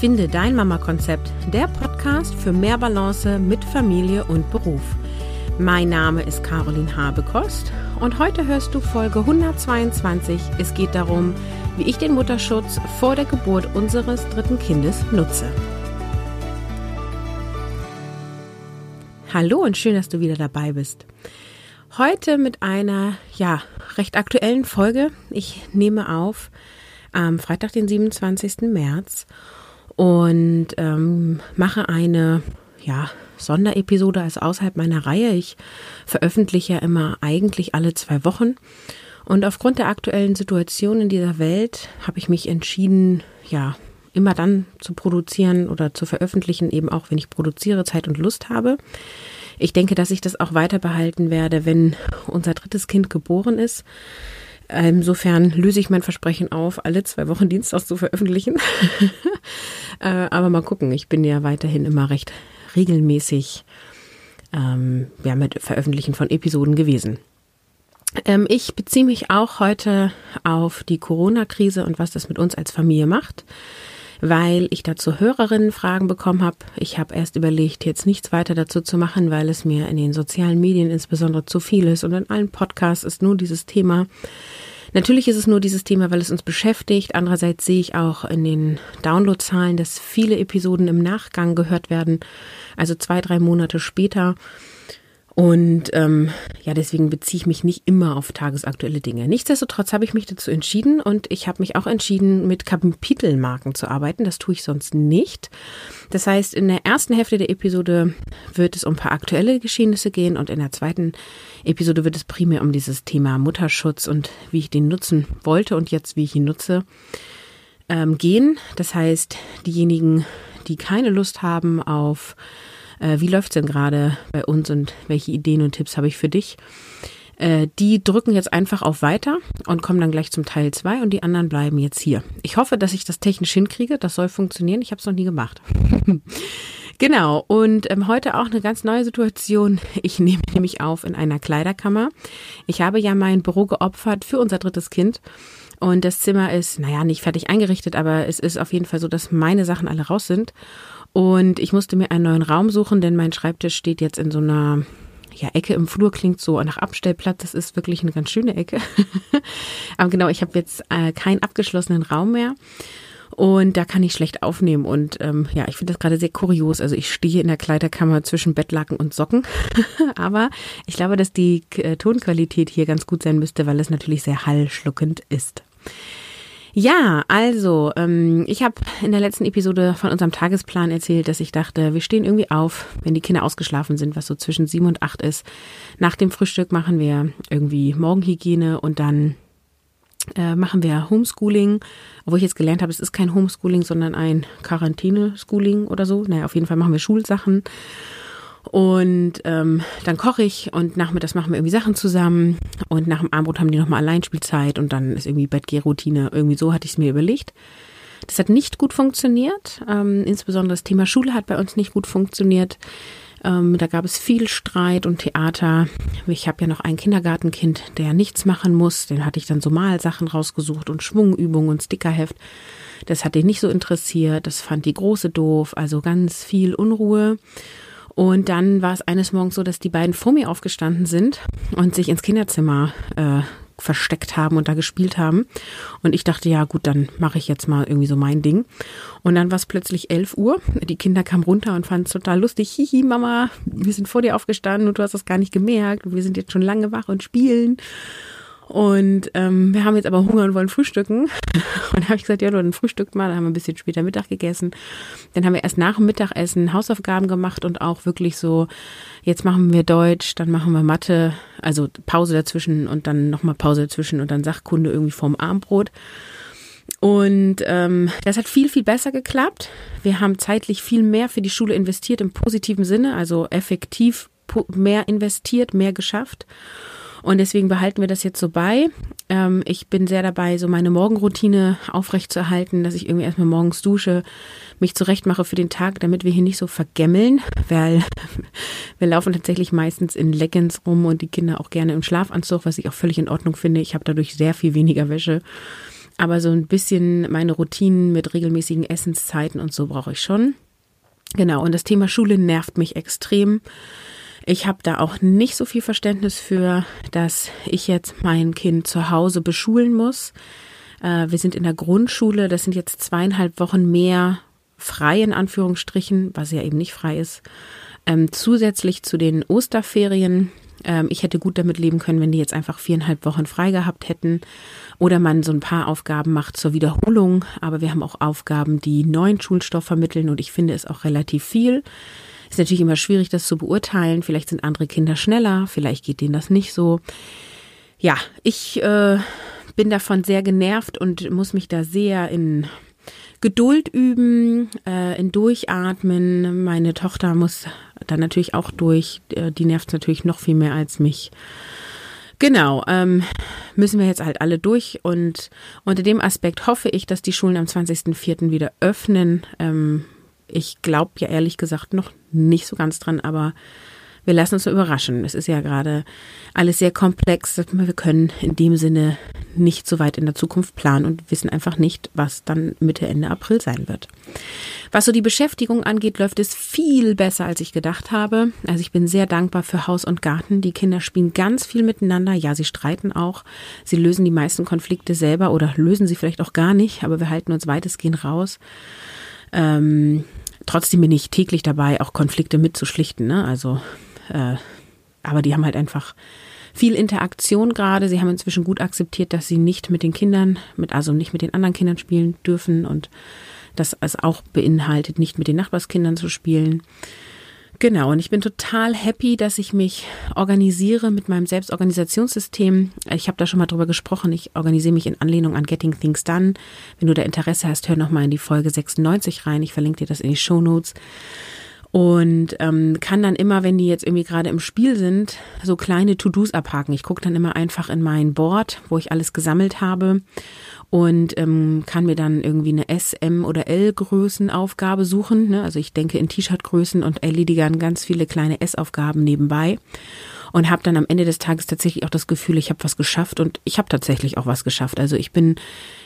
Finde dein Mama-Konzept, der Podcast für mehr Balance mit Familie und Beruf. Mein Name ist Caroline Habekost und heute hörst du Folge 122. Es geht darum, wie ich den Mutterschutz vor der Geburt unseres dritten Kindes nutze. Hallo und schön, dass du wieder dabei bist. Heute mit einer, ja, recht aktuellen Folge. Ich nehme auf am Freitag, den 27. März und ähm, mache eine, ja, Sonderepisode als außerhalb meiner Reihe. Ich veröffentliche ja immer eigentlich alle zwei Wochen. Und aufgrund der aktuellen Situation in dieser Welt habe ich mich entschieden, ja, immer dann zu produzieren oder zu veröffentlichen, eben auch wenn ich produziere, Zeit und Lust habe. Ich denke, dass ich das auch weiter behalten werde, wenn unser drittes Kind geboren ist. Insofern löse ich mein Versprechen auf, alle zwei Wochen Dienstags zu veröffentlichen. Äh, aber mal gucken, ich bin ja weiterhin immer recht regelmäßig ähm, ja, mit Veröffentlichen von Episoden gewesen. Ähm, ich beziehe mich auch heute auf die Corona-Krise und was das mit uns als Familie macht, weil ich dazu Hörerinnenfragen bekommen habe. Ich habe erst überlegt, jetzt nichts weiter dazu zu machen, weil es mir in den sozialen Medien insbesondere zu viel ist und in allen Podcasts ist nur dieses Thema. Natürlich ist es nur dieses Thema, weil es uns beschäftigt. Andererseits sehe ich auch in den Downloadzahlen, dass viele Episoden im Nachgang gehört werden, also zwei, drei Monate später. Und ähm, ja, deswegen beziehe ich mich nicht immer auf tagesaktuelle Dinge. Nichtsdestotrotz habe ich mich dazu entschieden und ich habe mich auch entschieden, mit Kapitelmarken zu arbeiten. Das tue ich sonst nicht. Das heißt, in der ersten Hälfte der Episode wird es um ein paar aktuelle Geschehnisse gehen und in der zweiten Episode wird es primär um dieses Thema Mutterschutz und wie ich den nutzen wollte und jetzt wie ich ihn nutze ähm, gehen. Das heißt, diejenigen, die keine Lust haben auf äh, wie läuft's denn gerade bei uns und welche Ideen und Tipps habe ich für dich? Äh, die drücken jetzt einfach auf Weiter und kommen dann gleich zum Teil 2 und die anderen bleiben jetzt hier. Ich hoffe, dass ich das technisch hinkriege. Das soll funktionieren. Ich habe es noch nie gemacht. genau. Und ähm, heute auch eine ganz neue Situation. Ich nehme nämlich auf in einer Kleiderkammer. Ich habe ja mein Büro geopfert für unser drittes Kind. Und das Zimmer ist, naja, nicht fertig eingerichtet, aber es ist auf jeden Fall so, dass meine Sachen alle raus sind. Und ich musste mir einen neuen Raum suchen, denn mein Schreibtisch steht jetzt in so einer ja, Ecke im Flur klingt so nach Abstellplatz. Das ist wirklich eine ganz schöne Ecke. Aber genau, ich habe jetzt äh, keinen abgeschlossenen Raum mehr. Und da kann ich schlecht aufnehmen. Und ähm, ja, ich finde das gerade sehr kurios. Also ich stehe in der Kleiderkammer zwischen Bettlaken und Socken. Aber ich glaube, dass die äh, Tonqualität hier ganz gut sein müsste, weil es natürlich sehr hallschluckend ist. Ja, also, ähm, ich habe in der letzten Episode von unserem Tagesplan erzählt, dass ich dachte, wir stehen irgendwie auf, wenn die Kinder ausgeschlafen sind, was so zwischen sieben und acht ist. Nach dem Frühstück machen wir irgendwie Morgenhygiene und dann äh, machen wir Homeschooling, wo ich jetzt gelernt habe, es ist kein Homeschooling, sondern ein Quarantäne-Schooling oder so. Naja, auf jeden Fall machen wir Schulsachen. Und ähm, dann koche ich und nachmittags machen wir irgendwie Sachen zusammen. Und nach dem Abendbrot haben die nochmal Alleinspielzeit und dann ist irgendwie Bettgehroutine. Irgendwie so hatte ich es mir überlegt. Das hat nicht gut funktioniert. Ähm, insbesondere das Thema Schule hat bei uns nicht gut funktioniert. Ähm, da gab es viel Streit und Theater. Ich habe ja noch ein Kindergartenkind, der nichts machen muss. Den hatte ich dann so Malsachen rausgesucht und Schwungübungen und Stickerheft. Das hat den nicht so interessiert. Das fand die Große doof. Also ganz viel Unruhe. Und dann war es eines Morgens so, dass die beiden vor mir aufgestanden sind und sich ins Kinderzimmer äh, versteckt haben und da gespielt haben. Und ich dachte, ja gut, dann mache ich jetzt mal irgendwie so mein Ding. Und dann war es plötzlich 11 Uhr. Die Kinder kamen runter und fanden es total lustig. Hihi, Mama, wir sind vor dir aufgestanden und du hast das gar nicht gemerkt. Und wir sind jetzt schon lange wach und spielen. Und ähm, wir haben jetzt aber Hunger und wollen frühstücken. Und da habe ich gesagt, ja, dann frühstückt mal. Dann haben wir ein bisschen später Mittag gegessen. Dann haben wir erst nach dem Mittagessen Hausaufgaben gemacht und auch wirklich so, jetzt machen wir Deutsch, dann machen wir Mathe, also Pause dazwischen und dann nochmal Pause dazwischen und dann Sachkunde irgendwie vorm Armbrot. Und ähm, das hat viel, viel besser geklappt. Wir haben zeitlich viel mehr für die Schule investiert im positiven Sinne, also effektiv mehr investiert, mehr geschafft. Und deswegen behalten wir das jetzt so bei. Ähm, ich bin sehr dabei, so meine Morgenroutine aufrechtzuerhalten, dass ich irgendwie erstmal morgens dusche, mich zurechtmache für den Tag, damit wir hier nicht so vergemmeln, weil wir laufen tatsächlich meistens in Leggings rum und die Kinder auch gerne im Schlafanzug, was ich auch völlig in Ordnung finde. Ich habe dadurch sehr viel weniger Wäsche. aber so ein bisschen meine Routinen mit regelmäßigen Essenszeiten und so brauche ich schon. Genau, und das Thema Schule nervt mich extrem. Ich habe da auch nicht so viel Verständnis für, dass ich jetzt mein Kind zu Hause beschulen muss. Äh, wir sind in der Grundschule, das sind jetzt zweieinhalb Wochen mehr frei in Anführungsstrichen, was ja eben nicht frei ist. Ähm, zusätzlich zu den Osterferien. Ähm, ich hätte gut damit leben können, wenn die jetzt einfach viereinhalb Wochen frei gehabt hätten. Oder man so ein paar Aufgaben macht zur Wiederholung. Aber wir haben auch Aufgaben, die neuen Schulstoff vermitteln und ich finde es auch relativ viel. Ist natürlich immer schwierig, das zu beurteilen. Vielleicht sind andere Kinder schneller, vielleicht geht denen das nicht so. Ja, ich äh, bin davon sehr genervt und muss mich da sehr in Geduld üben, äh, in Durchatmen. Meine Tochter muss dann natürlich auch durch. Äh, die nervt natürlich noch viel mehr als mich. Genau, ähm, müssen wir jetzt halt alle durch und unter dem Aspekt hoffe ich, dass die Schulen am 20.04. wieder öffnen. Ähm, ich glaube ja ehrlich gesagt noch nicht so ganz dran, aber wir lassen uns überraschen. Es ist ja gerade alles sehr komplex. Wir können in dem Sinne nicht so weit in der Zukunft planen und wissen einfach nicht, was dann Mitte, Ende April sein wird. Was so die Beschäftigung angeht, läuft es viel besser, als ich gedacht habe. Also ich bin sehr dankbar für Haus und Garten. Die Kinder spielen ganz viel miteinander. Ja, sie streiten auch. Sie lösen die meisten Konflikte selber oder lösen sie vielleicht auch gar nicht, aber wir halten uns weitestgehend raus. Ähm, trotzdem bin ich täglich dabei, auch Konflikte mitzuschlichten. Ne? Also, äh, aber die haben halt einfach viel Interaktion gerade. Sie haben inzwischen gut akzeptiert, dass sie nicht mit den Kindern, mit, also nicht mit den anderen Kindern spielen dürfen und dass es auch beinhaltet, nicht mit den Nachbarskindern zu spielen. Genau, und ich bin total happy, dass ich mich organisiere mit meinem Selbstorganisationssystem. Ich habe da schon mal drüber gesprochen. Ich organisiere mich in Anlehnung an Getting Things Done. Wenn du da Interesse hast, hör noch mal in die Folge 96 rein. Ich verlinke dir das in die Show Notes. Und ähm, kann dann immer, wenn die jetzt irgendwie gerade im Spiel sind, so kleine To-Dos abhaken. Ich gucke dann immer einfach in mein Board, wo ich alles gesammelt habe und ähm, kann mir dann irgendwie eine S, M oder L Größenaufgabe suchen. Ne? Also ich denke in T-Shirt-Größen und erledige dann ganz viele kleine S-Aufgaben nebenbei und habe dann am Ende des Tages tatsächlich auch das Gefühl, ich habe was geschafft und ich habe tatsächlich auch was geschafft. Also ich bin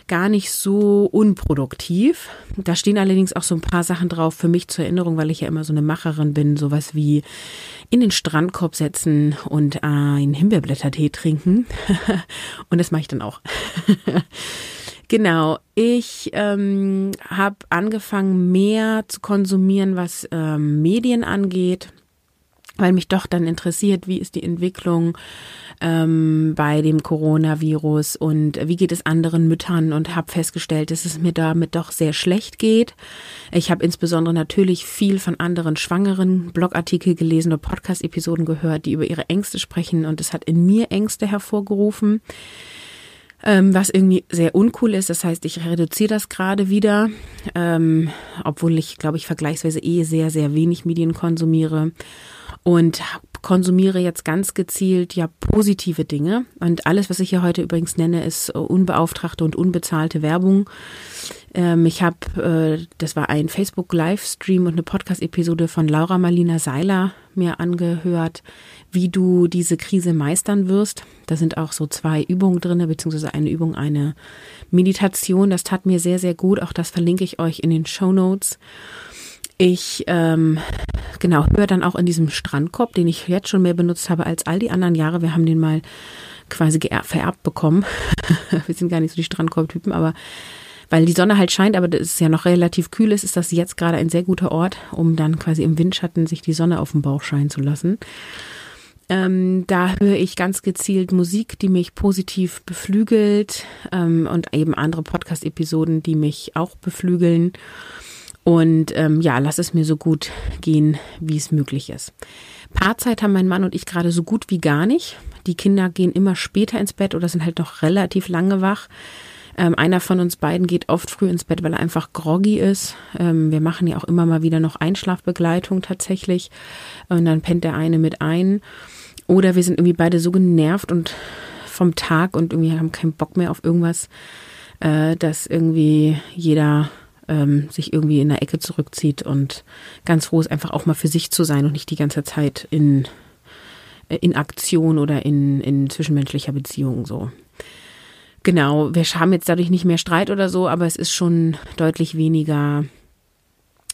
gar nicht so unproduktiv. Da stehen allerdings auch so ein paar Sachen drauf für mich zur Erinnerung, weil ich ja immer so eine Macherin bin, sowas wie in den Strandkorb setzen und einen Himbeerblättertee trinken. und das mache ich dann auch. Genau, ich ähm, habe angefangen, mehr zu konsumieren, was ähm, Medien angeht, weil mich doch dann interessiert, wie ist die Entwicklung ähm, bei dem Coronavirus und wie geht es anderen Müttern und habe festgestellt, dass es mir damit doch sehr schlecht geht. Ich habe insbesondere natürlich viel von anderen Schwangeren Blogartikel gelesen oder Podcast-Episoden gehört, die über ihre Ängste sprechen und es hat in mir Ängste hervorgerufen ähm, was irgendwie sehr uncool ist. Das heißt, ich reduziere das gerade wieder, ähm, obwohl ich, glaube ich, vergleichsweise eh sehr, sehr wenig Medien konsumiere und konsumiere jetzt ganz gezielt ja positive Dinge. Und alles, was ich hier heute übrigens nenne, ist unbeauftragte und unbezahlte Werbung. Ähm, ich habe, äh, das war ein Facebook-Livestream und eine Podcast-Episode von Laura Marlina Seiler mir angehört, wie du diese Krise meistern wirst. Da sind auch so zwei Übungen drin, beziehungsweise eine Übung, eine Meditation. Das tat mir sehr, sehr gut. Auch das verlinke ich euch in den Show Notes. Ich ähm, genau höre dann auch in diesem Strandkorb, den ich jetzt schon mehr benutzt habe als all die anderen Jahre. Wir haben den mal quasi vererbt bekommen. Wir sind gar nicht so die Strandkorbtypen, aber weil die Sonne halt scheint, aber es ja noch relativ kühl ist, ist das jetzt gerade ein sehr guter Ort, um dann quasi im Windschatten sich die Sonne auf den Bauch scheinen zu lassen. Ähm, da höre ich ganz gezielt Musik, die mich positiv beflügelt ähm, und eben andere Podcast-Episoden, die mich auch beflügeln. Und ähm, ja, lass es mir so gut gehen, wie es möglich ist. Paarzeit haben mein Mann und ich gerade so gut wie gar nicht. Die Kinder gehen immer später ins Bett oder sind halt noch relativ lange wach. Ähm, einer von uns beiden geht oft früh ins Bett, weil er einfach groggy ist. Ähm, wir machen ja auch immer mal wieder noch Einschlafbegleitung tatsächlich. Und dann pennt der eine mit ein. Oder wir sind irgendwie beide so genervt und vom Tag und irgendwie haben keinen Bock mehr auf irgendwas, äh, dass irgendwie jeder ähm, sich irgendwie in der Ecke zurückzieht und ganz froh ist, einfach auch mal für sich zu sein und nicht die ganze Zeit in, äh, in Aktion oder in, in zwischenmenschlicher Beziehung so. genau, wir haben jetzt dadurch nicht mehr Streit oder so, aber es ist schon deutlich weniger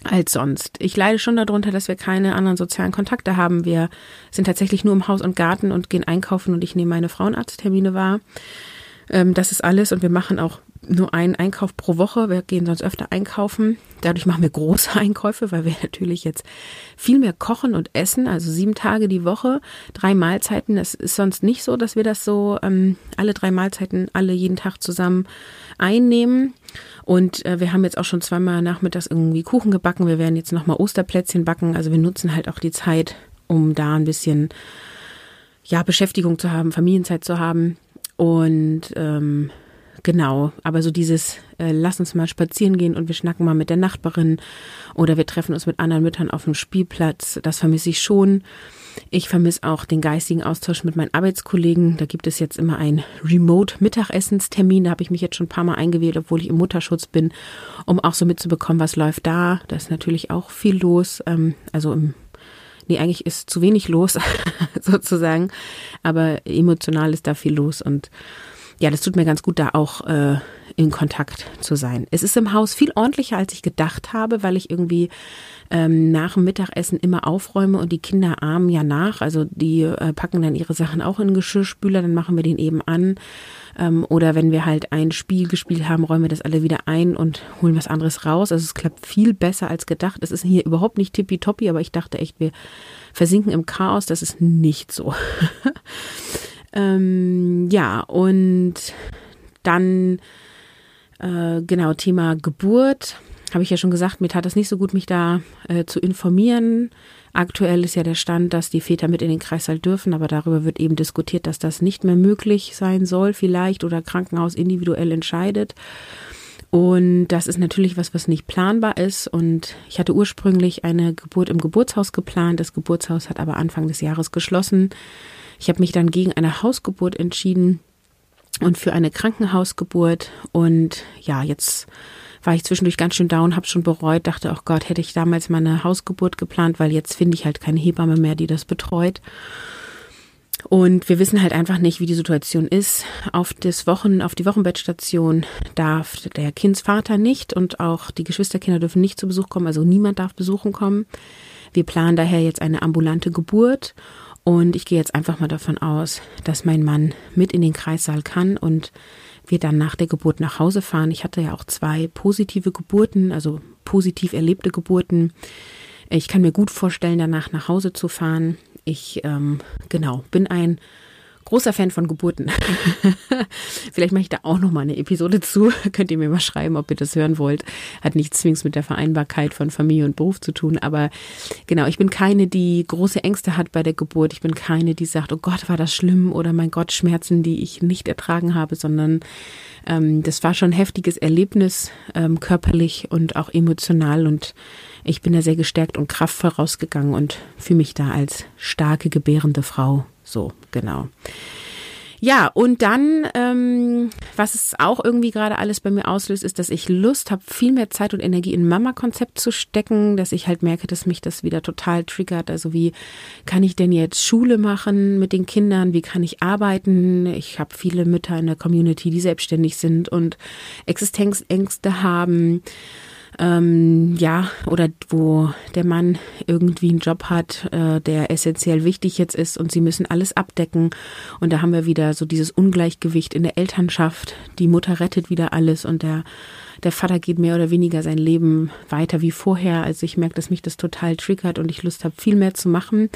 als sonst. Ich leide schon darunter, dass wir keine anderen sozialen Kontakte haben. Wir sind tatsächlich nur im Haus und Garten und gehen einkaufen und ich nehme meine Frauenarzttermine wahr. Ähm, das ist alles und wir machen auch nur einen Einkauf pro Woche. Wir gehen sonst öfter einkaufen. Dadurch machen wir große Einkäufe, weil wir natürlich jetzt viel mehr kochen und essen. Also sieben Tage die Woche, drei Mahlzeiten. Es ist sonst nicht so, dass wir das so ähm, alle drei Mahlzeiten alle jeden Tag zusammen einnehmen. Und äh, wir haben jetzt auch schon zweimal nachmittags irgendwie Kuchen gebacken. Wir werden jetzt nochmal Osterplätzchen backen. Also wir nutzen halt auch die Zeit, um da ein bisschen ja, Beschäftigung zu haben, Familienzeit zu haben. Und ähm, genau, aber so dieses, äh, lass uns mal spazieren gehen und wir schnacken mal mit der Nachbarin oder wir treffen uns mit anderen Müttern auf dem Spielplatz, das vermisse ich schon. Ich vermisse auch den geistigen Austausch mit meinen Arbeitskollegen. Da gibt es jetzt immer einen Remote-Mittagessenstermin. Da habe ich mich jetzt schon ein paar Mal eingewählt, obwohl ich im Mutterschutz bin, um auch so mitzubekommen, was läuft da. Da ist natürlich auch viel los. Ähm, also im Nee, eigentlich ist zu wenig los, sozusagen. Aber emotional ist da viel los und ja, das tut mir ganz gut, da auch äh, in Kontakt zu sein. Es ist im Haus viel ordentlicher, als ich gedacht habe, weil ich irgendwie ähm, nach dem Mittagessen immer aufräume und die Kinder ahmen ja nach. Also die äh, packen dann ihre Sachen auch in den Geschirrspüler, dann machen wir den eben an. Ähm, oder wenn wir halt ein Spiel gespielt haben, räumen wir das alle wieder ein und holen was anderes raus. Also es klappt viel besser als gedacht. Es ist hier überhaupt nicht tippitoppi, aber ich dachte echt, wir versinken im Chaos. Das ist nicht so. ähm, ja, und dann äh, genau Thema Geburt habe ich ja schon gesagt, mir tat es nicht so gut, mich da äh, zu informieren. Aktuell ist ja der Stand, dass die Väter mit in den Kreißsaal dürfen, aber darüber wird eben diskutiert, dass das nicht mehr möglich sein soll, vielleicht oder Krankenhaus individuell entscheidet. Und das ist natürlich was, was nicht planbar ist. Und ich hatte ursprünglich eine Geburt im Geburtshaus geplant. Das Geburtshaus hat aber Anfang des Jahres geschlossen. Ich habe mich dann gegen eine Hausgeburt entschieden und für eine Krankenhausgeburt. Und ja, jetzt war ich zwischendurch ganz schön down, habe schon bereut, dachte, oh Gott, hätte ich damals mal eine Hausgeburt geplant, weil jetzt finde ich halt keine Hebamme mehr, die das betreut. Und wir wissen halt einfach nicht, wie die Situation ist. Auf das Wochen, auf die Wochenbettstation darf der Kindsvater nicht und auch die Geschwisterkinder dürfen nicht zu Besuch kommen, also niemand darf besuchen kommen. Wir planen daher jetzt eine ambulante Geburt und ich gehe jetzt einfach mal davon aus, dass mein Mann mit in den Kreissaal kann und wir dann nach der Geburt nach Hause fahren. Ich hatte ja auch zwei positive Geburten, also positiv erlebte Geburten. Ich kann mir gut vorstellen, danach nach Hause zu fahren. Ich, ähm, genau, bin ein großer Fan von Geburten. Vielleicht mache ich da auch noch mal eine Episode zu. Könnt ihr mir mal schreiben, ob ihr das hören wollt. Hat nichts zwingend mit der Vereinbarkeit von Familie und Beruf zu tun. Aber genau, ich bin keine, die große Ängste hat bei der Geburt. Ich bin keine, die sagt, oh Gott, war das schlimm oder mein Gott, Schmerzen, die ich nicht ertragen habe, sondern ähm, das war schon ein heftiges Erlebnis, ähm, körperlich und auch emotional. Und ich bin da sehr gestärkt und kraftvoll rausgegangen und fühle mich da als starke, gebärende Frau so, genau. Ja, und dann, ähm, was es auch irgendwie gerade alles bei mir auslöst, ist, dass ich Lust habe, viel mehr Zeit und Energie in Mama-Konzept zu stecken, dass ich halt merke, dass mich das wieder total triggert. Also wie kann ich denn jetzt Schule machen mit den Kindern? Wie kann ich arbeiten? Ich habe viele Mütter in der Community, die selbstständig sind und Existenzängste haben ähm, ja, oder wo der Mann irgendwie einen Job hat, äh, der essentiell wichtig jetzt ist und sie müssen alles abdecken. Und da haben wir wieder so dieses Ungleichgewicht in der Elternschaft. Die Mutter rettet wieder alles und der, der Vater geht mehr oder weniger sein Leben weiter wie vorher. Also ich merke, dass mich das total triggert und ich Lust habe, viel mehr zu machen.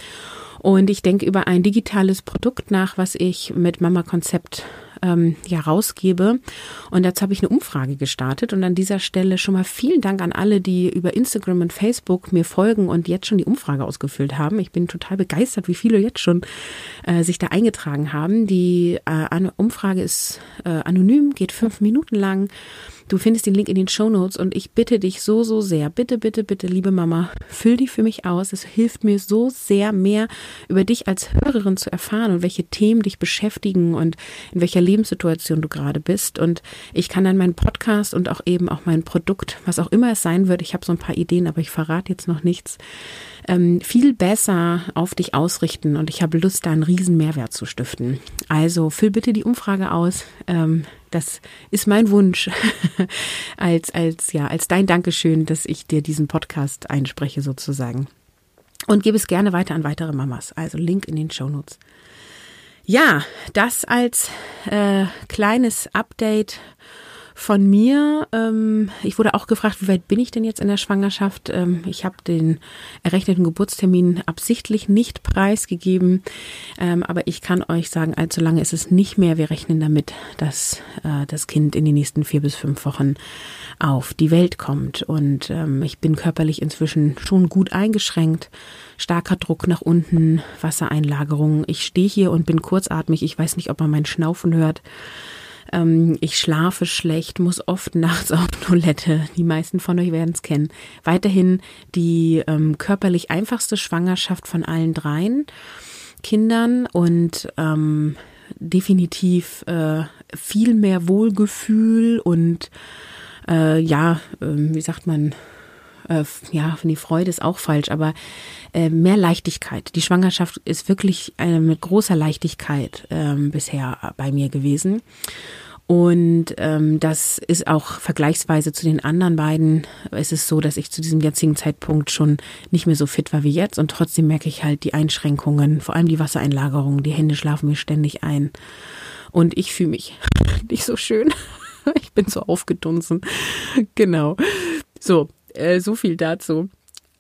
Und ich denke über ein digitales Produkt nach, was ich mit Mama Konzept ähm, ja rausgebe. Und dazu habe ich eine Umfrage gestartet. Und an dieser Stelle schon mal vielen Dank an alle, die über Instagram und Facebook mir folgen und jetzt schon die Umfrage ausgefüllt haben. Ich bin total begeistert, wie viele jetzt schon äh, sich da eingetragen haben. Die äh, Umfrage ist äh, anonym, geht fünf Minuten lang. Du findest den Link in den Show Notes und ich bitte dich so, so sehr, bitte, bitte, bitte, liebe Mama, füll die für mich aus. Es hilft mir so sehr, mehr über dich als Hörerin zu erfahren und welche Themen dich beschäftigen und in welcher Lebenssituation du gerade bist. Und ich kann dann meinen Podcast und auch eben auch mein Produkt, was auch immer es sein wird, ich habe so ein paar Ideen, aber ich verrate jetzt noch nichts, ähm, viel besser auf dich ausrichten. Und ich habe Lust, da einen riesen Mehrwert zu stiften. Also füll bitte die Umfrage aus. Ähm, das ist mein Wunsch als, als, ja, als dein Dankeschön, dass ich dir diesen Podcast einspreche sozusagen. Und gebe es gerne weiter an weitere Mamas. Also Link in den Show Notes. Ja, das als äh, kleines Update von mir. Ähm, ich wurde auch gefragt, wie weit bin ich denn jetzt in der Schwangerschaft? Ähm, ich habe den errechneten Geburtstermin absichtlich nicht preisgegeben, ähm, aber ich kann euch sagen, allzu lange ist es nicht mehr. Wir rechnen damit, dass äh, das Kind in den nächsten vier bis fünf Wochen auf die Welt kommt. Und ähm, ich bin körperlich inzwischen schon gut eingeschränkt. Starker Druck nach unten, Wassereinlagerung. Ich stehe hier und bin kurzatmig. Ich weiß nicht, ob man mein Schnaufen hört. Ähm, ich schlafe schlecht, muss oft nachts auf Toilette. Die meisten von euch werden es kennen. Weiterhin die ähm, körperlich einfachste Schwangerschaft von allen dreien Kindern und ähm, definitiv äh, viel mehr Wohlgefühl und äh, ja, äh, wie sagt man, äh, ja, die Freude ist auch falsch, aber äh, mehr Leichtigkeit. Die Schwangerschaft ist wirklich äh, mit großer Leichtigkeit ähm, bisher bei mir gewesen. Und ähm, das ist auch vergleichsweise zu den anderen beiden. Es ist so, dass ich zu diesem jetzigen Zeitpunkt schon nicht mehr so fit war wie jetzt. Und trotzdem merke ich halt die Einschränkungen, vor allem die Wassereinlagerung. Die Hände schlafen mir ständig ein. Und ich fühle mich nicht so schön. Ich bin so aufgedunsen. Genau. So, äh, so viel dazu.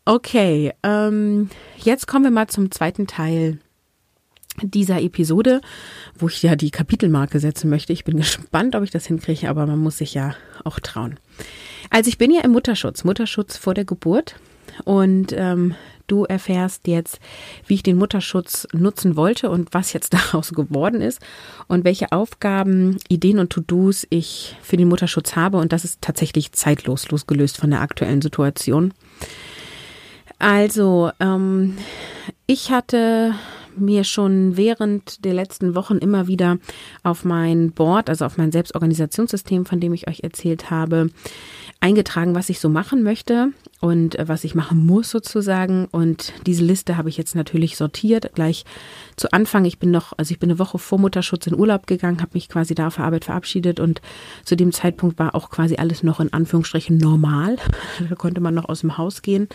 Okay, ähm, jetzt kommen wir mal zum zweiten Teil dieser Episode, wo ich ja die Kapitelmarke setzen möchte. Ich bin gespannt, ob ich das hinkriege, aber man muss sich ja auch trauen. Also ich bin ja im Mutterschutz, Mutterschutz vor der Geburt und ähm, du erfährst jetzt, wie ich den Mutterschutz nutzen wollte und was jetzt daraus geworden ist und welche Aufgaben, Ideen und To-Dos ich für den Mutterschutz habe und das ist tatsächlich zeitlos losgelöst von der aktuellen Situation. Also, ähm, ich hatte mir schon während der letzten Wochen immer wieder auf mein Board, also auf mein Selbstorganisationssystem, von dem ich euch erzählt habe, eingetragen, was ich so machen möchte und äh, was ich machen muss sozusagen. Und diese Liste habe ich jetzt natürlich sortiert. Gleich zu Anfang, ich bin noch, also ich bin eine Woche vor Mutterschutz in Urlaub gegangen, habe mich quasi da auf der Arbeit verabschiedet und zu dem Zeitpunkt war auch quasi alles noch in Anführungsstrichen normal. da konnte man noch aus dem Haus gehen.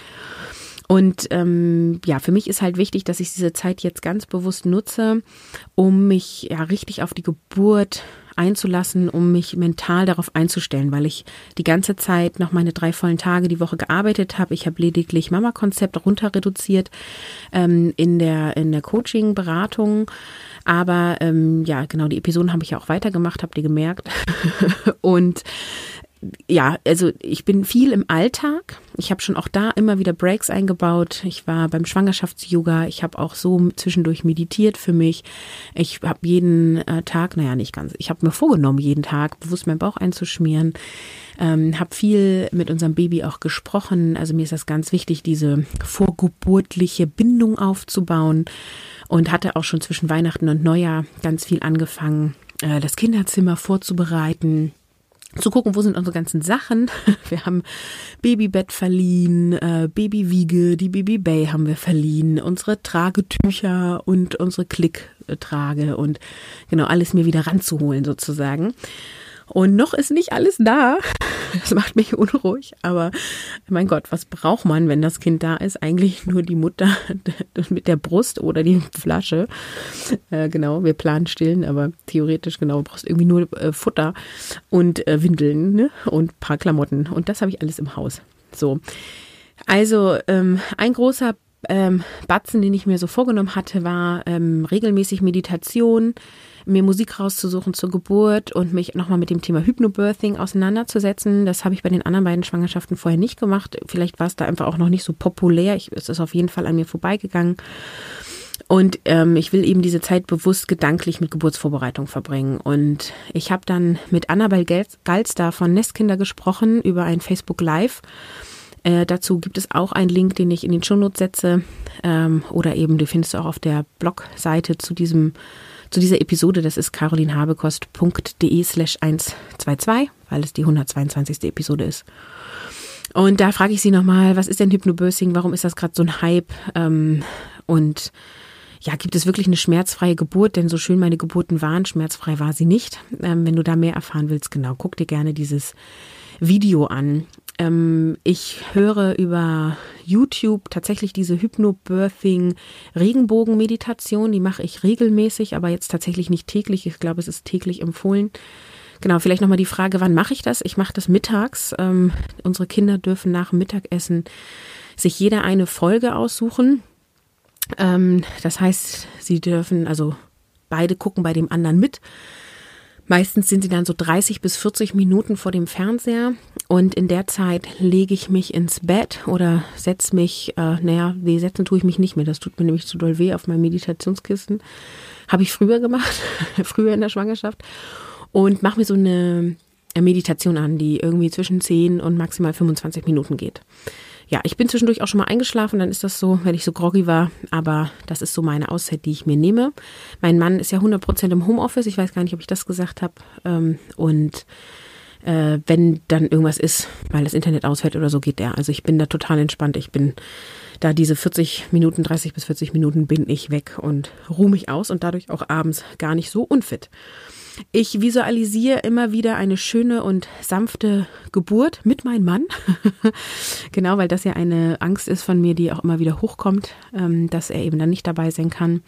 Und ähm, ja, für mich ist halt wichtig, dass ich diese Zeit jetzt ganz bewusst nutze, um mich ja richtig auf die Geburt einzulassen, um mich mental darauf einzustellen, weil ich die ganze Zeit noch meine drei vollen Tage die Woche gearbeitet habe. Ich habe lediglich Mama-Konzept runter reduziert ähm, in der in der Coaching-Beratung. Aber ähm, ja, genau, die Episoden habe ich ja auch weitergemacht, habt ihr gemerkt. Und ja, also ich bin viel im Alltag. Ich habe schon auch da immer wieder Breaks eingebaut. Ich war beim Schwangerschafts-Yoga. Ich habe auch so zwischendurch meditiert für mich. Ich habe jeden äh, Tag, naja, nicht ganz, ich habe mir vorgenommen, jeden Tag bewusst meinen Bauch einzuschmieren. Ähm, habe viel mit unserem Baby auch gesprochen. Also mir ist das ganz wichtig, diese vorgeburtliche Bindung aufzubauen. Und hatte auch schon zwischen Weihnachten und Neujahr ganz viel angefangen, äh, das Kinderzimmer vorzubereiten zu gucken, wo sind unsere ganzen Sachen. Wir haben Babybett verliehen, äh, Babywiege, die Babybay haben wir verliehen, unsere Tragetücher und unsere Klicktrage und genau alles mir wieder ranzuholen sozusagen. Und noch ist nicht alles da. Das macht mich unruhig. Aber mein Gott, was braucht man, wenn das Kind da ist? Eigentlich nur die Mutter mit der Brust oder die Flasche. Äh, genau, wir planen stillen, aber theoretisch genau, du brauchst irgendwie nur äh, Futter und äh, Windeln ne? und ein paar Klamotten. Und das habe ich alles im Haus. So. Also ähm, ein großer ähm, Batzen, den ich mir so vorgenommen hatte, war ähm, regelmäßig Meditation, mir Musik rauszusuchen zur Geburt und mich nochmal mit dem Thema Hypnobirthing auseinanderzusetzen. Das habe ich bei den anderen beiden Schwangerschaften vorher nicht gemacht. Vielleicht war es da einfach auch noch nicht so populär. Ich, es ist auf jeden Fall an mir vorbeigegangen. Und ähm, ich will eben diese Zeit bewusst gedanklich mit Geburtsvorbereitung verbringen. Und ich habe dann mit Annabel Galster von Nestkinder gesprochen über ein Facebook Live. Äh, dazu gibt es auch einen Link, den ich in den Shownotes setze. Ähm, oder eben, du findest auch auf der Blogseite zu diesem zu dieser Episode. Das ist carolinhabekost.de slash 122, weil es die 122. Episode ist. Und da frage ich sie nochmal, was ist denn Hypnobirthing? Warum ist das gerade so ein Hype? Ähm, und ja, gibt es wirklich eine schmerzfreie Geburt? Denn so schön meine Geburten waren, schmerzfrei war sie nicht. Ähm, wenn du da mehr erfahren willst, genau, guck dir gerne dieses Video an. Ähm, ich höre über YouTube tatsächlich diese Hypnobirthing Regenbogen-Meditation. Die mache ich regelmäßig, aber jetzt tatsächlich nicht täglich. Ich glaube, es ist täglich empfohlen. Genau, vielleicht nochmal die Frage, wann mache ich das? Ich mache das mittags. Ähm, unsere Kinder dürfen nach dem Mittagessen sich jeder eine Folge aussuchen. Ähm, das heißt, sie dürfen, also beide gucken bei dem anderen mit. Meistens sind sie dann so 30 bis 40 Minuten vor dem Fernseher und in der Zeit lege ich mich ins Bett oder setze mich, äh, naja, weh setzen tue ich mich nicht mehr, das tut mir nämlich zu doll weh auf meinem Meditationskissen. Habe ich früher gemacht, früher in der Schwangerschaft und mache mir so eine Meditation an, die irgendwie zwischen 10 und maximal 25 Minuten geht ja, ich bin zwischendurch auch schon mal eingeschlafen, dann ist das so, wenn ich so groggy war, aber das ist so meine Auszeit, die ich mir nehme. Mein Mann ist ja 100% im Homeoffice, ich weiß gar nicht, ob ich das gesagt habe ähm, und äh, wenn dann irgendwas ist, weil das Internet ausfällt oder so, geht der. Also ich bin da total entspannt, ich bin da diese 40 Minuten, 30 bis 40 Minuten bin ich weg und ruhe mich aus und dadurch auch abends gar nicht so unfit. Ich visualisiere immer wieder eine schöne und sanfte Geburt mit meinem Mann. genau, weil das ja eine Angst ist von mir, die auch immer wieder hochkommt, ähm, dass er eben dann nicht dabei sein kann.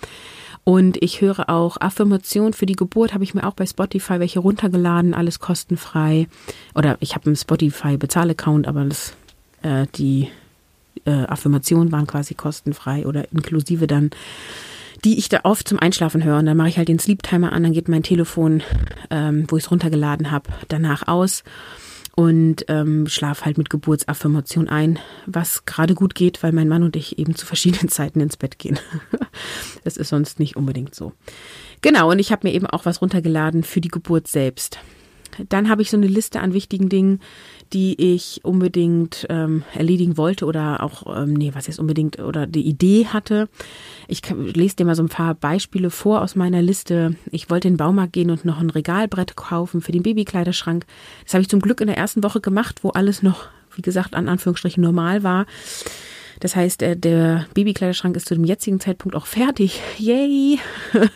Und ich höre auch Affirmation für die Geburt, habe ich mir auch bei Spotify welche runtergeladen, alles kostenfrei. Oder ich habe einen Spotify-Bezahl-Account, aber das, äh, die äh, Affirmationen waren quasi kostenfrei oder inklusive dann die ich da oft zum Einschlafen höre. Und dann mache ich halt den Sleep Timer an, dann geht mein Telefon, ähm, wo ich es runtergeladen habe, danach aus und ähm, schlafe halt mit Geburtsaffirmation ein, was gerade gut geht, weil mein Mann und ich eben zu verschiedenen Zeiten ins Bett gehen. das ist sonst nicht unbedingt so. Genau, und ich habe mir eben auch was runtergeladen für die Geburt selbst. Dann habe ich so eine Liste an wichtigen Dingen, die ich unbedingt ähm, erledigen wollte oder auch, ähm, nee, was jetzt unbedingt oder die Idee hatte. Ich lese dir mal so ein paar Beispiele vor aus meiner Liste. Ich wollte in den Baumarkt gehen und noch ein Regalbrett kaufen für den Babykleiderschrank. Das habe ich zum Glück in der ersten Woche gemacht, wo alles noch, wie gesagt, an Anführungsstrichen normal war. Das heißt, der, der Babykleiderschrank ist zu dem jetzigen Zeitpunkt auch fertig. Yay!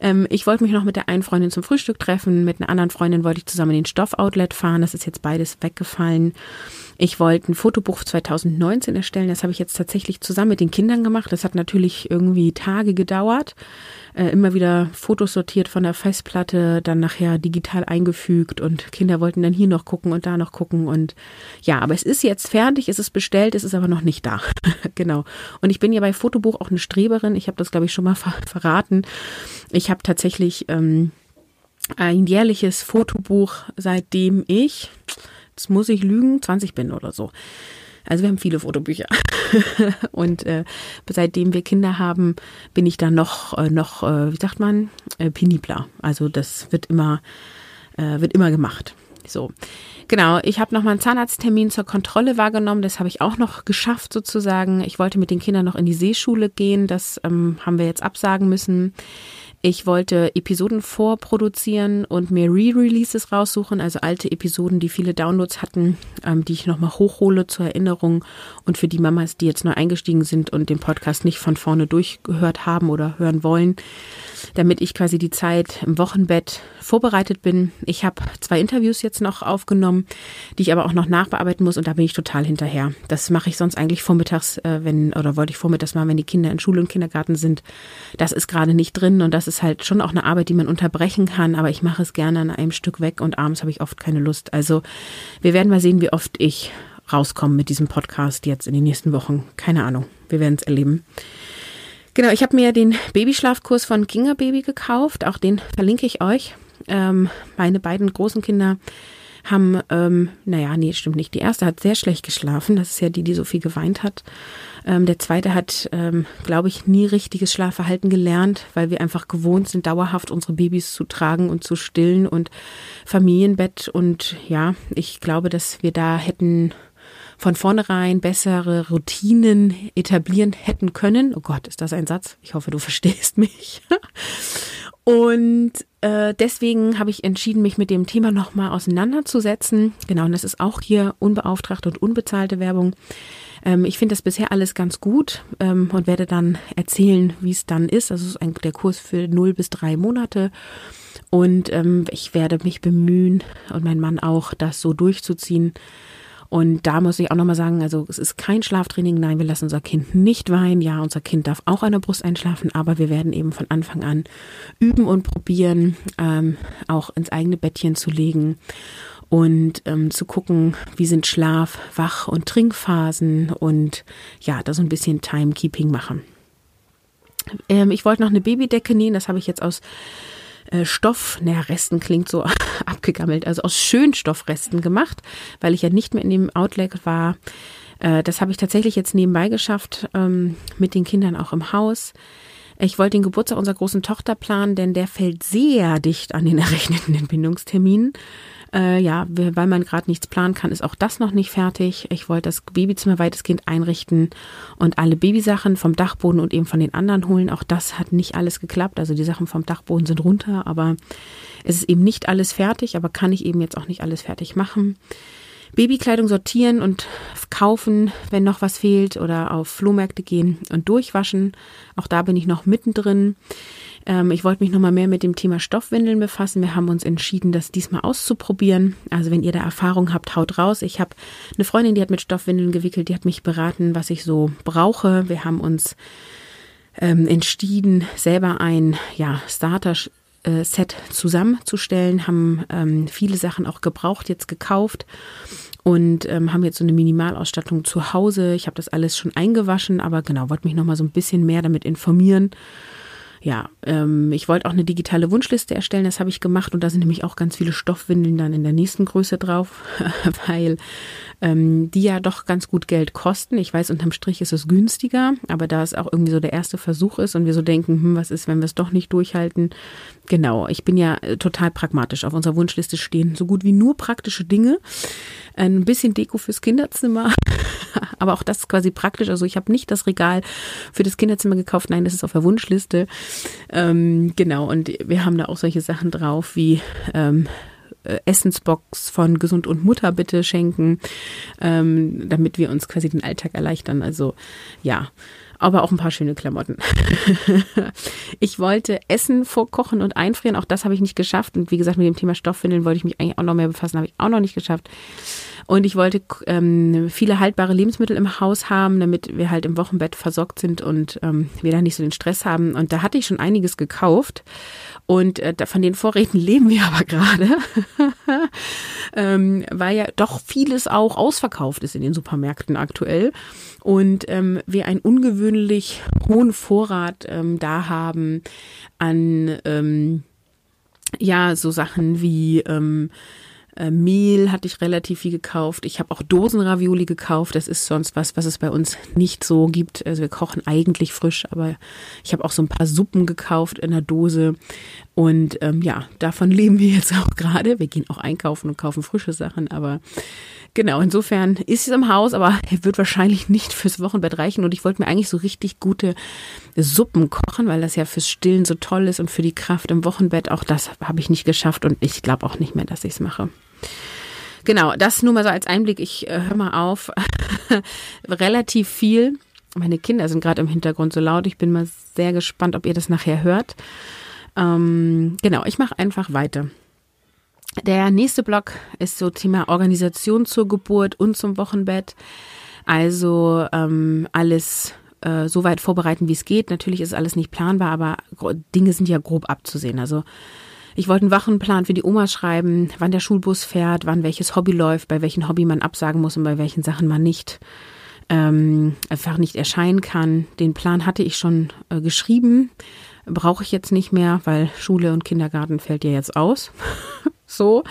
ähm, ich wollte mich noch mit der einen Freundin zum Frühstück treffen. Mit einer anderen Freundin wollte ich zusammen in den Stoffoutlet fahren. Das ist jetzt beides weggefallen. Ich wollte ein Fotobuch 2019 erstellen. Das habe ich jetzt tatsächlich zusammen mit den Kindern gemacht. Das hat natürlich irgendwie Tage gedauert äh, immer wieder Fotos sortiert von der Festplatte, dann nachher digital eingefügt und Kinder wollten dann hier noch gucken und da noch gucken und ja, aber es ist jetzt fertig, es ist bestellt, es ist aber noch nicht da. genau. Und ich bin ja bei Fotobuch auch eine Streberin. Ich habe das, glaube ich, schon mal ver verraten. Ich habe tatsächlich ähm, ein jährliches Fotobuch, seitdem ich, jetzt muss ich lügen, 20 bin oder so. Also wir haben viele Fotobücher. und äh, seitdem wir Kinder haben, bin ich dann noch, äh, noch äh, wie sagt man, äh, penibler. Also das wird immer, äh, wird immer gemacht. So, genau. Ich habe noch mal einen Zahnarzttermin zur Kontrolle wahrgenommen. Das habe ich auch noch geschafft sozusagen. Ich wollte mit den Kindern noch in die Seeschule gehen. Das ähm, haben wir jetzt absagen müssen. Ich wollte Episoden vorproduzieren und mir Re-Releases raussuchen, also alte Episoden, die viele Downloads hatten, ähm, die ich nochmal hochhole zur Erinnerung und für die Mamas, die jetzt neu eingestiegen sind und den Podcast nicht von vorne durchgehört haben oder hören wollen, damit ich quasi die Zeit im Wochenbett vorbereitet bin. Ich habe zwei Interviews jetzt noch aufgenommen, die ich aber auch noch nachbearbeiten muss und da bin ich total hinterher. Das mache ich sonst eigentlich vormittags, äh, wenn, oder wollte ich vormittags mal, wenn die Kinder in Schule und Kindergarten sind. Das ist gerade nicht drin und das ist halt schon auch eine Arbeit, die man unterbrechen kann, aber ich mache es gerne an einem Stück weg und abends habe ich oft keine Lust. Also wir werden mal sehen, wie oft ich rauskomme mit diesem Podcast jetzt in den nächsten Wochen. Keine Ahnung. Wir werden es erleben. Genau, ich habe mir den Babyschlafkurs von Kinga Baby gekauft. Auch den verlinke ich euch. Ähm, meine beiden großen Kinder haben, ähm, naja, nee, stimmt nicht. Die erste hat sehr schlecht geschlafen. Das ist ja die, die so viel geweint hat. Ähm, der zweite hat, ähm, glaube ich, nie richtiges Schlafverhalten gelernt, weil wir einfach gewohnt sind, dauerhaft unsere Babys zu tragen und zu stillen und Familienbett. Und ja, ich glaube, dass wir da hätten von vornherein bessere Routinen etablieren hätten können. Oh Gott, ist das ein Satz? Ich hoffe, du verstehst mich. Und äh, deswegen habe ich entschieden, mich mit dem Thema nochmal auseinanderzusetzen. Genau, und das ist auch hier unbeauftragte und unbezahlte Werbung. Ähm, ich finde das bisher alles ganz gut ähm, und werde dann erzählen, wie es dann ist. Also ist ein, der Kurs für 0 bis 3 Monate. Und ähm, ich werde mich bemühen und mein Mann auch, das so durchzuziehen. Und da muss ich auch nochmal sagen, also es ist kein Schlaftraining. Nein, wir lassen unser Kind nicht weinen. Ja, unser Kind darf auch an der Brust einschlafen, aber wir werden eben von Anfang an üben und probieren, ähm, auch ins eigene Bettchen zu legen und ähm, zu gucken, wie sind Schlaf, Wach- und Trinkphasen und ja, da so ein bisschen Timekeeping machen. Ähm, ich wollte noch eine Babydecke nähen, das habe ich jetzt aus äh, Stoff, naja, Resten klingt so abgegammelt, also aus Schönstoffresten gemacht, weil ich ja nicht mehr in dem Outlet war. Äh, das habe ich tatsächlich jetzt nebenbei geschafft, ähm, mit den Kindern auch im Haus. Ich wollte den Geburtstag unserer großen Tochter planen, denn der fällt sehr dicht an den errechneten Entbindungsterminen. Äh, ja, weil man gerade nichts planen kann, ist auch das noch nicht fertig. Ich wollte das Babyzimmer weitestgehend einrichten und alle Babysachen vom Dachboden und eben von den anderen holen. Auch das hat nicht alles geklappt. Also die Sachen vom Dachboden sind runter, aber es ist eben nicht alles fertig, aber kann ich eben jetzt auch nicht alles fertig machen. Babykleidung sortieren und kaufen, wenn noch was fehlt oder auf Flohmärkte gehen und durchwaschen. Auch da bin ich noch mittendrin. Ähm, ich wollte mich nochmal mehr mit dem Thema Stoffwindeln befassen. Wir haben uns entschieden, das diesmal auszuprobieren. Also wenn ihr da Erfahrung habt, haut raus. Ich habe eine Freundin, die hat mit Stoffwindeln gewickelt, die hat mich beraten, was ich so brauche. Wir haben uns ähm, entschieden, selber ein ja, Starter äh, Set zusammenzustellen, haben ähm, viele Sachen auch gebraucht, jetzt gekauft und ähm, haben jetzt so eine Minimalausstattung zu Hause. Ich habe das alles schon eingewaschen, aber genau, wollte mich noch mal so ein bisschen mehr damit informieren ja, ähm, ich wollte auch eine digitale Wunschliste erstellen, das habe ich gemacht und da sind nämlich auch ganz viele Stoffwindeln dann in der nächsten Größe drauf, weil ähm, die ja doch ganz gut Geld kosten. Ich weiß, unterm Strich ist es günstiger, aber da es auch irgendwie so der erste Versuch ist und wir so denken, hm, was ist, wenn wir es doch nicht durchhalten? Genau, ich bin ja äh, total pragmatisch. Auf unserer Wunschliste stehen so gut wie nur praktische Dinge. Ein bisschen Deko fürs Kinderzimmer, aber auch das ist quasi praktisch. Also ich habe nicht das Regal für das Kinderzimmer gekauft, nein, das ist auf der Wunschliste. Ähm, genau, und wir haben da auch solche Sachen drauf wie ähm, äh, Essensbox von Gesund und Mutter bitte schenken, ähm, damit wir uns quasi den Alltag erleichtern. Also ja, aber auch ein paar schöne Klamotten. ich wollte Essen vorkochen und einfrieren, auch das habe ich nicht geschafft. Und wie gesagt, mit dem Thema Stoffwindeln wollte ich mich eigentlich auch noch mehr befassen, habe ich auch noch nicht geschafft. Und ich wollte ähm, viele haltbare Lebensmittel im Haus haben, damit wir halt im Wochenbett versorgt sind und ähm, wir da nicht so den Stress haben. Und da hatte ich schon einiges gekauft. Und äh, von den Vorräten leben wir aber gerade, ähm, weil ja doch vieles auch ausverkauft ist in den Supermärkten aktuell. Und ähm, wir einen ungewöhnlich hohen Vorrat ähm, da haben an ähm, ja so Sachen wie ähm, äh, Mehl hatte ich relativ viel gekauft. Ich habe auch Dosenravioli gekauft. Das ist sonst was, was es bei uns nicht so gibt. Also wir kochen eigentlich frisch, aber ich habe auch so ein paar Suppen gekauft in der Dose. Und ähm, ja, davon leben wir jetzt auch gerade. Wir gehen auch einkaufen und kaufen frische Sachen, aber genau, insofern ist es im Haus, aber er wird wahrscheinlich nicht fürs Wochenbett reichen. Und ich wollte mir eigentlich so richtig gute Suppen kochen, weil das ja fürs Stillen so toll ist und für die Kraft im Wochenbett. Auch das habe ich nicht geschafft und ich glaube auch nicht mehr, dass ich es mache. Genau, das nur mal so als Einblick. Ich äh, höre mal auf. Relativ viel. Meine Kinder sind gerade im Hintergrund so laut. Ich bin mal sehr gespannt, ob ihr das nachher hört. Ähm, genau, ich mache einfach weiter. Der nächste Block ist so Thema Organisation zur Geburt und zum Wochenbett. Also ähm, alles äh, so weit vorbereiten, wie es geht. Natürlich ist alles nicht planbar, aber Dinge sind ja grob abzusehen. Also ich wollte einen Wochenplan für die Oma schreiben, wann der Schulbus fährt, wann welches Hobby läuft, bei welchen Hobby man absagen muss und bei welchen Sachen man nicht ähm, einfach nicht erscheinen kann. Den Plan hatte ich schon äh, geschrieben, brauche ich jetzt nicht mehr, weil Schule und Kindergarten fällt ja jetzt aus. so.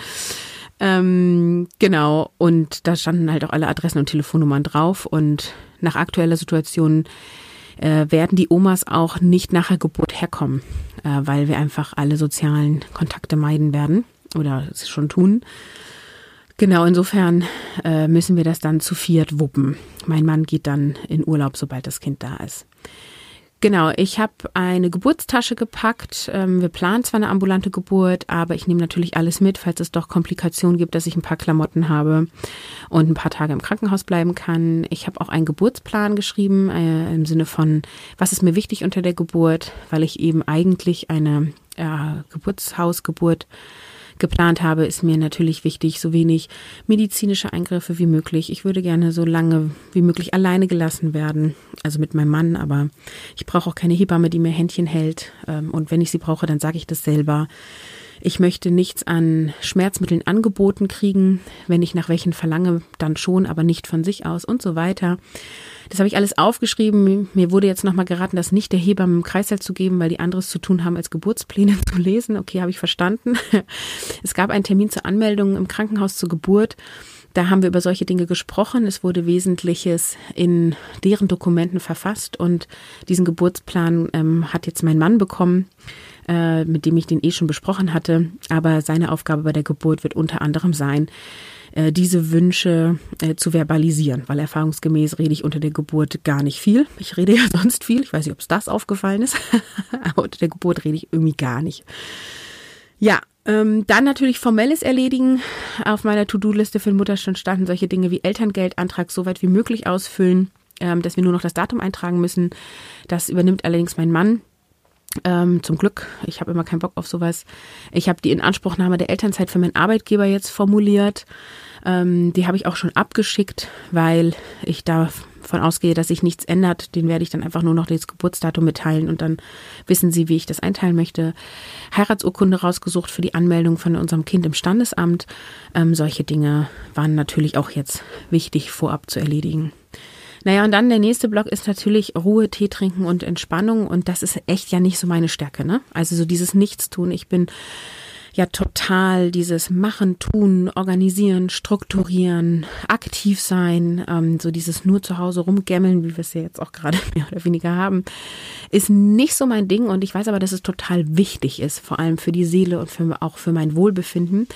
Ähm, genau, und da standen halt auch alle Adressen und Telefonnummern drauf und nach aktueller Situation äh, werden die Omas auch nicht nach der Geburt herkommen, weil wir einfach alle sozialen Kontakte meiden werden oder es schon tun. Genau, insofern äh, müssen wir das dann zu viert wuppen. Mein Mann geht dann in Urlaub, sobald das Kind da ist. Genau, ich habe eine Geburtstasche gepackt. Ähm, wir planen zwar eine ambulante Geburt, aber ich nehme natürlich alles mit, falls es doch Komplikationen gibt, dass ich ein paar Klamotten habe und ein paar Tage im Krankenhaus bleiben kann. Ich habe auch einen Geburtsplan geschrieben äh, im Sinne von, was ist mir wichtig unter der Geburt, weil ich eben eigentlich eine äh, Geburtshausgeburt geplant habe, ist mir natürlich wichtig, so wenig medizinische Eingriffe wie möglich. Ich würde gerne so lange wie möglich alleine gelassen werden, also mit meinem Mann, aber ich brauche auch keine Hebamme, die mir Händchen hält. Ähm, und wenn ich sie brauche, dann sage ich das selber. Ich möchte nichts an Schmerzmitteln angeboten kriegen. Wenn ich nach welchen verlange, dann schon, aber nicht von sich aus und so weiter. Das habe ich alles aufgeschrieben. Mir wurde jetzt nochmal geraten, das nicht der Hebamme im Kreißsaal zu geben, weil die anderes zu tun haben, als Geburtspläne zu lesen. Okay, habe ich verstanden. Es gab einen Termin zur Anmeldung im Krankenhaus zur Geburt. Da haben wir über solche Dinge gesprochen. Es wurde Wesentliches in deren Dokumenten verfasst und diesen Geburtsplan ähm, hat jetzt mein Mann bekommen, äh, mit dem ich den eh schon besprochen hatte. Aber seine Aufgabe bei der Geburt wird unter anderem sein, äh, diese Wünsche äh, zu verbalisieren, weil erfahrungsgemäß rede ich unter der Geburt gar nicht viel. Ich rede ja sonst viel. Ich weiß nicht, ob es das aufgefallen ist, aber unter der Geburt rede ich irgendwie gar nicht. Ja, ähm, dann natürlich formelles Erledigen. Auf meiner To-Do-Liste für den Mutterstand standen solche Dinge wie Elterngeldantrag so weit wie möglich ausfüllen, ähm, dass wir nur noch das Datum eintragen müssen. Das übernimmt allerdings mein Mann. Ähm, zum Glück, ich habe immer keinen Bock auf sowas. Ich habe die Inanspruchnahme der Elternzeit für meinen Arbeitgeber jetzt formuliert. Ähm, die habe ich auch schon abgeschickt, weil ich davon ausgehe, dass sich nichts ändert. Den werde ich dann einfach nur noch das Geburtsdatum mitteilen und dann wissen Sie, wie ich das einteilen möchte. Heiratsurkunde rausgesucht für die Anmeldung von unserem Kind im Standesamt. Ähm, solche Dinge waren natürlich auch jetzt wichtig vorab zu erledigen. Naja, und dann der nächste Block ist natürlich Ruhe, Tee trinken und Entspannung. Und das ist echt ja nicht so meine Stärke, ne? Also so dieses Nichtstun. Ich bin ja total dieses Machen, Tun, Organisieren, Strukturieren, aktiv sein, ähm, so dieses nur zu Hause rumgämmeln, wie wir es ja jetzt auch gerade mehr oder weniger haben, ist nicht so mein Ding. Und ich weiß aber, dass es total wichtig ist, vor allem für die Seele und für, auch für mein Wohlbefinden.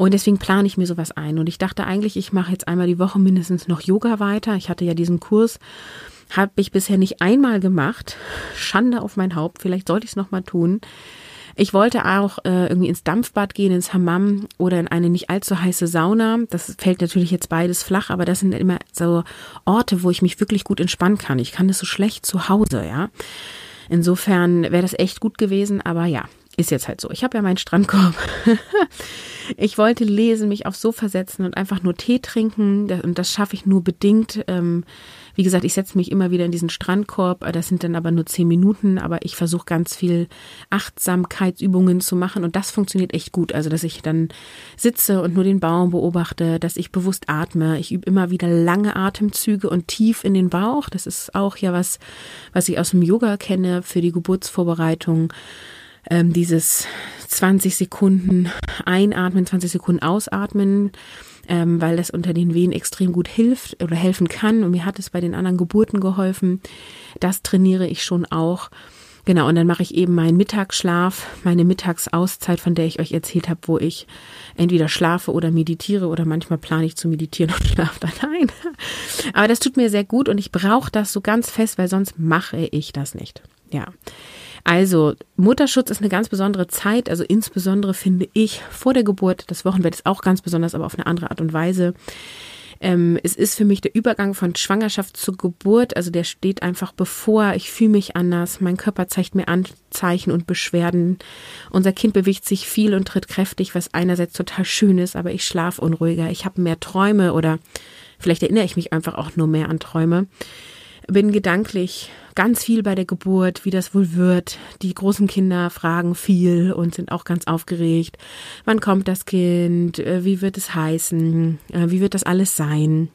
Und deswegen plane ich mir sowas ein. Und ich dachte eigentlich, ich mache jetzt einmal die Woche mindestens noch Yoga weiter. Ich hatte ja diesen Kurs, habe ich bisher nicht einmal gemacht. Schande auf mein Haupt. Vielleicht sollte ich es nochmal tun. Ich wollte auch äh, irgendwie ins Dampfbad gehen, ins Hammam oder in eine nicht allzu heiße Sauna. Das fällt natürlich jetzt beides flach, aber das sind immer so Orte, wo ich mich wirklich gut entspannen kann. Ich kann das so schlecht zu Hause, ja. Insofern wäre das echt gut gewesen, aber ja, ist jetzt halt so. Ich habe ja meinen Strandkorb. ich wollte lesen, mich aufs Sofa setzen und einfach nur Tee trinken. Und das schaffe ich nur bedingt. Ähm, wie gesagt, ich setze mich immer wieder in diesen Strandkorb. Das sind dann aber nur zehn Minuten. Aber ich versuche ganz viel Achtsamkeitsübungen zu machen. Und das funktioniert echt gut. Also, dass ich dann sitze und nur den Baum beobachte, dass ich bewusst atme. Ich übe immer wieder lange Atemzüge und tief in den Bauch. Das ist auch ja was, was ich aus dem Yoga kenne für die Geburtsvorbereitung ähm, dieses 20 Sekunden einatmen, 20 Sekunden ausatmen, ähm, weil das unter den Wehen extrem gut hilft oder helfen kann. Und mir hat es bei den anderen Geburten geholfen. Das trainiere ich schon auch. Genau, und dann mache ich eben meinen Mittagsschlaf, meine Mittagsauszeit, von der ich euch erzählt habe, wo ich entweder schlafe oder meditiere oder manchmal plane ich zu meditieren und schlafe dann ein. Aber das tut mir sehr gut und ich brauche das so ganz fest, weil sonst mache ich das nicht. Ja. Also Mutterschutz ist eine ganz besondere Zeit, also insbesondere finde ich vor der Geburt, das Wochenbett ist auch ganz besonders, aber auf eine andere Art und Weise. Ähm, es ist für mich der Übergang von Schwangerschaft zur Geburt, also der steht einfach bevor. Ich fühle mich anders, mein Körper zeigt mir Anzeichen und Beschwerden. Unser Kind bewegt sich viel und tritt kräftig, was einerseits total schön ist, aber ich schlafe unruhiger, ich habe mehr Träume oder vielleicht erinnere ich mich einfach auch nur mehr an Träume bin gedanklich ganz viel bei der Geburt, wie das wohl wird. Die großen Kinder fragen viel und sind auch ganz aufgeregt. Wann kommt das Kind? Äh, wie wird es heißen? Äh, wie wird das alles sein?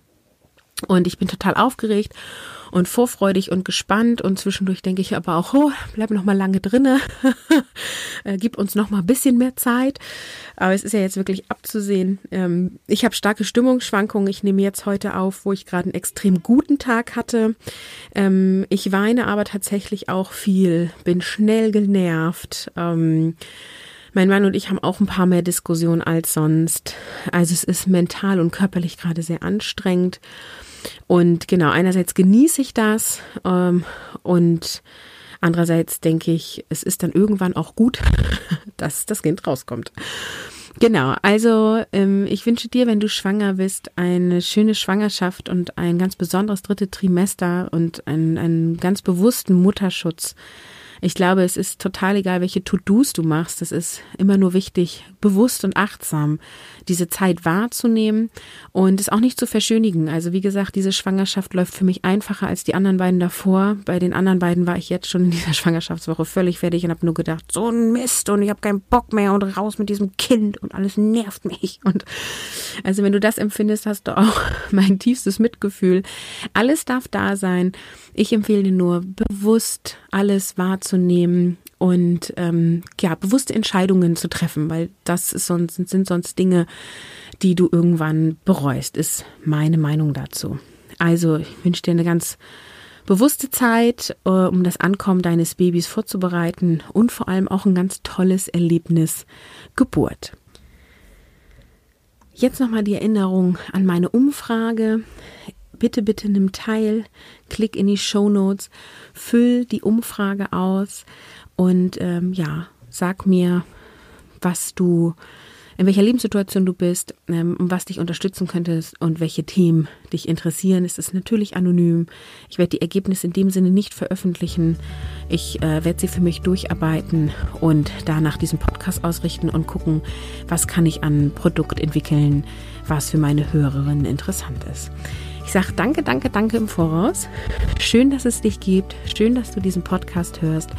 Und ich bin total aufgeregt und vorfreudig und gespannt und zwischendurch denke ich aber auch, oh, bleib noch mal lange drinne, äh, gib uns noch mal ein bisschen mehr Zeit. Aber es ist ja jetzt wirklich abzusehen. Ähm, ich habe starke Stimmungsschwankungen. Ich nehme jetzt heute auf, wo ich gerade einen extrem guten Tag hatte. Ähm, ich weine aber tatsächlich auch viel, bin schnell genervt. Ähm, mein Mann und ich haben auch ein paar mehr Diskussionen als sonst. Also es ist mental und körperlich gerade sehr anstrengend. Und genau, einerseits genieße ich das ähm, und Andererseits denke ich, es ist dann irgendwann auch gut, dass das Kind rauskommt. Genau, also ähm, ich wünsche dir, wenn du schwanger bist, eine schöne Schwangerschaft und ein ganz besonderes dritte Trimester und einen, einen ganz bewussten Mutterschutz ich glaube, es ist total egal, welche To-Dos du machst. Es ist immer nur wichtig, bewusst und achtsam diese Zeit wahrzunehmen und es auch nicht zu verschönigen. Also wie gesagt, diese Schwangerschaft läuft für mich einfacher als die anderen beiden davor. Bei den anderen beiden war ich jetzt schon in dieser Schwangerschaftswoche völlig fertig und habe nur gedacht, so ein Mist und ich habe keinen Bock mehr und raus mit diesem Kind und alles nervt mich. Und also wenn du das empfindest, hast du auch mein tiefstes Mitgefühl. Alles darf da sein. Ich empfehle nur, bewusst alles wahrzunehmen und ähm, ja, bewusste Entscheidungen zu treffen, weil das sonst, sind sonst Dinge, die du irgendwann bereust, ist meine Meinung dazu. Also ich wünsche dir eine ganz bewusste Zeit, äh, um das Ankommen deines Babys vorzubereiten und vor allem auch ein ganz tolles Erlebnis Geburt. Jetzt nochmal die Erinnerung an meine Umfrage bitte, bitte nimm teil, klick in die Show Notes, füll die Umfrage aus und ähm, ja, sag mir, was du, in welcher Lebenssituation du bist, ähm, was dich unterstützen könntest und welche Themen dich interessieren. Es ist natürlich anonym. Ich werde die Ergebnisse in dem Sinne nicht veröffentlichen. Ich äh, werde sie für mich durcharbeiten und danach diesen Podcast ausrichten und gucken, was kann ich an Produkt entwickeln, was für meine Hörerinnen interessant ist. Sage danke, danke, danke im Voraus. Schön, dass es dich gibt. Schön, dass du diesen Podcast hörst.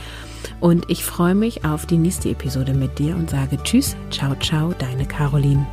Und ich freue mich auf die nächste Episode mit dir und sage Tschüss, ciao, ciao, deine Caroline.